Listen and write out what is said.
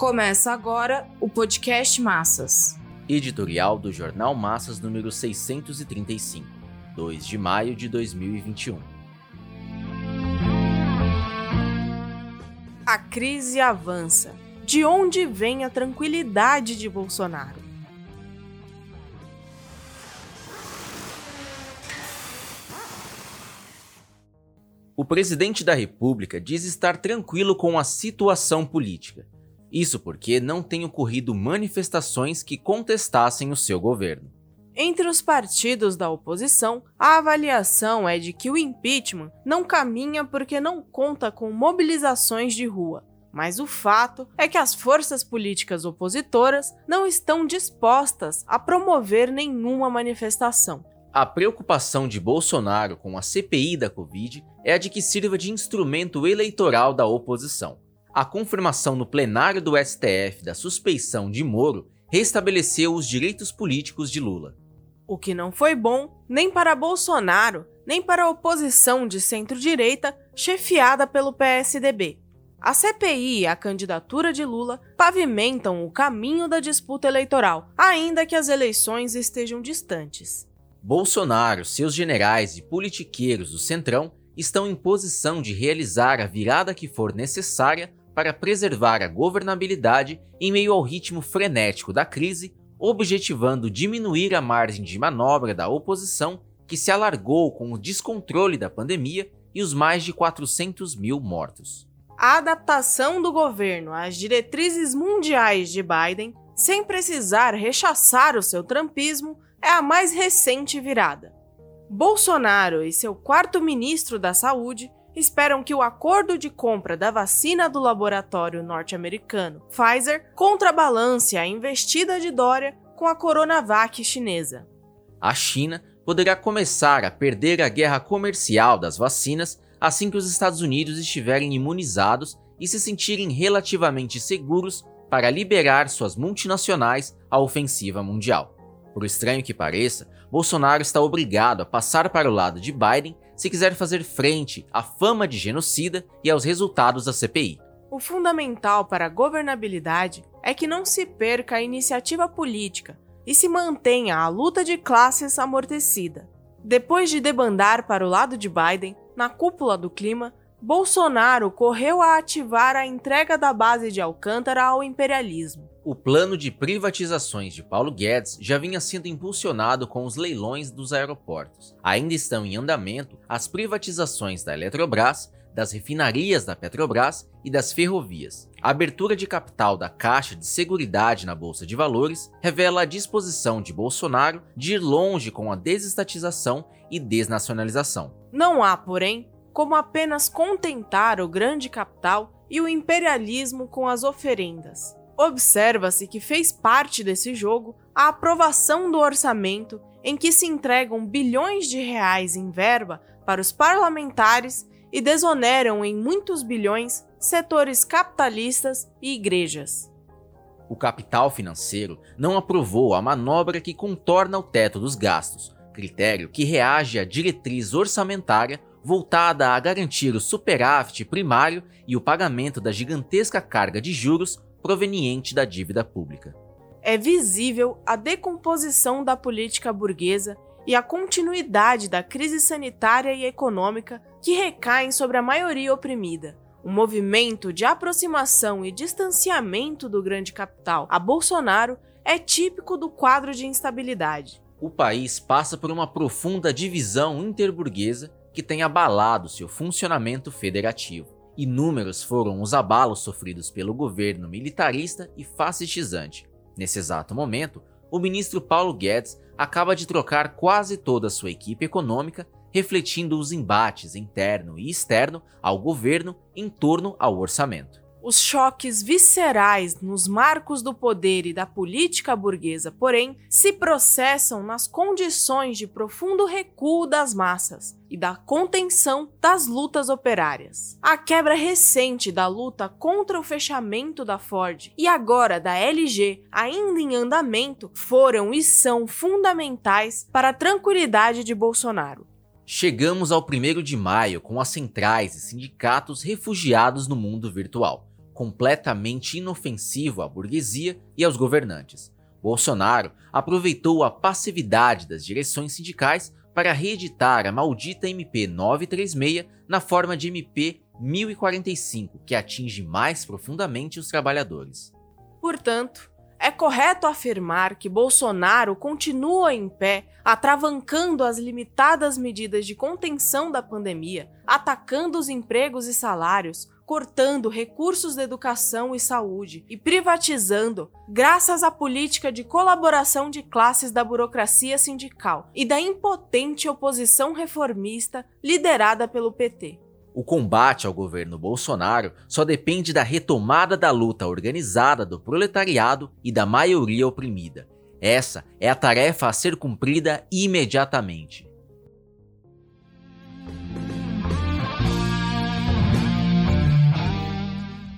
Começa agora o podcast Massas. Editorial do Jornal Massas número 635, 2 de maio de 2021. A crise avança. De onde vem a tranquilidade de Bolsonaro? O presidente da República diz estar tranquilo com a situação política isso porque não têm ocorrido manifestações que contestassem o seu governo. Entre os partidos da oposição, a avaliação é de que o impeachment não caminha porque não conta com mobilizações de rua. Mas o fato é que as forças políticas opositoras não estão dispostas a promover nenhuma manifestação. A preocupação de Bolsonaro com a CPI da Covid é a de que sirva de instrumento eleitoral da oposição. A confirmação no plenário do STF da suspeição de Moro restabeleceu os direitos políticos de Lula. O que não foi bom nem para Bolsonaro, nem para a oposição de centro-direita chefiada pelo PSDB. A CPI e a candidatura de Lula pavimentam o caminho da disputa eleitoral, ainda que as eleições estejam distantes. Bolsonaro, seus generais e politiqueiros do Centrão estão em posição de realizar a virada que for necessária para preservar a governabilidade em meio ao ritmo frenético da crise, objetivando diminuir a margem de manobra da oposição que se alargou com o descontrole da pandemia e os mais de 400 mil mortos. A adaptação do governo às diretrizes mundiais de Biden, sem precisar rechaçar o seu trumpismo, é a mais recente virada. Bolsonaro e seu quarto ministro da Saúde esperam que o acordo de compra da vacina do laboratório norte-americano Pfizer contrabalance a investida de Dória com a Coronavac chinesa. A China poderá começar a perder a guerra comercial das vacinas assim que os Estados Unidos estiverem imunizados e se sentirem relativamente seguros para liberar suas multinacionais à ofensiva mundial. Por estranho que pareça, Bolsonaro está obrigado a passar para o lado de Biden se quiser fazer frente à fama de genocida e aos resultados da CPI. O fundamental para a governabilidade é que não se perca a iniciativa política e se mantenha a luta de classes amortecida. Depois de debandar para o lado de Biden, na cúpula do clima, Bolsonaro correu a ativar a entrega da base de Alcântara ao imperialismo. O plano de privatizações de Paulo Guedes já vinha sendo impulsionado com os leilões dos aeroportos. Ainda estão em andamento as privatizações da Eletrobras, das refinarias da Petrobras e das ferrovias. A abertura de capital da Caixa de Seguridade na Bolsa de Valores revela a disposição de Bolsonaro de ir longe com a desestatização e desnacionalização. Não há, porém, como apenas contentar o grande capital e o imperialismo com as oferendas. Observa-se que fez parte desse jogo a aprovação do orçamento em que se entregam bilhões de reais em verba para os parlamentares e desoneram em muitos bilhões setores capitalistas e igrejas. O capital financeiro não aprovou a manobra que contorna o teto dos gastos, critério que reage à diretriz orçamentária voltada a garantir o superávit primário e o pagamento da gigantesca carga de juros proveniente da dívida pública. É visível a decomposição da política burguesa e a continuidade da crise sanitária e econômica que recaem sobre a maioria oprimida. O movimento de aproximação e distanciamento do grande capital a Bolsonaro é típico do quadro de instabilidade. O país passa por uma profunda divisão interburguesa que tem abalado seu funcionamento federativo. Inúmeros foram os abalos sofridos pelo governo militarista e fascistizante. Nesse exato momento, o ministro Paulo Guedes acaba de trocar quase toda a sua equipe econômica, refletindo os embates interno e externo ao governo em torno ao orçamento. Os choques viscerais nos marcos do poder e da política burguesa, porém, se processam nas condições de profundo recuo das massas e da contenção das lutas operárias. A quebra recente da luta contra o fechamento da Ford e agora da LG, ainda em andamento, foram e são fundamentais para a tranquilidade de Bolsonaro. Chegamos ao 1 de maio com as centrais e sindicatos refugiados no mundo virtual completamente inofensivo à burguesia e aos governantes. Bolsonaro aproveitou a passividade das direções sindicais para reeditar a maldita MP 936 na forma de MP 1045, que atinge mais profundamente os trabalhadores. Portanto, é correto afirmar que Bolsonaro continua em pé, atravancando as limitadas medidas de contenção da pandemia, atacando os empregos e salários, cortando recursos de educação e saúde e privatizando, graças à política de colaboração de classes da burocracia sindical e da impotente oposição reformista liderada pelo PT. O combate ao governo Bolsonaro só depende da retomada da luta organizada do proletariado e da maioria oprimida. Essa é a tarefa a ser cumprida imediatamente.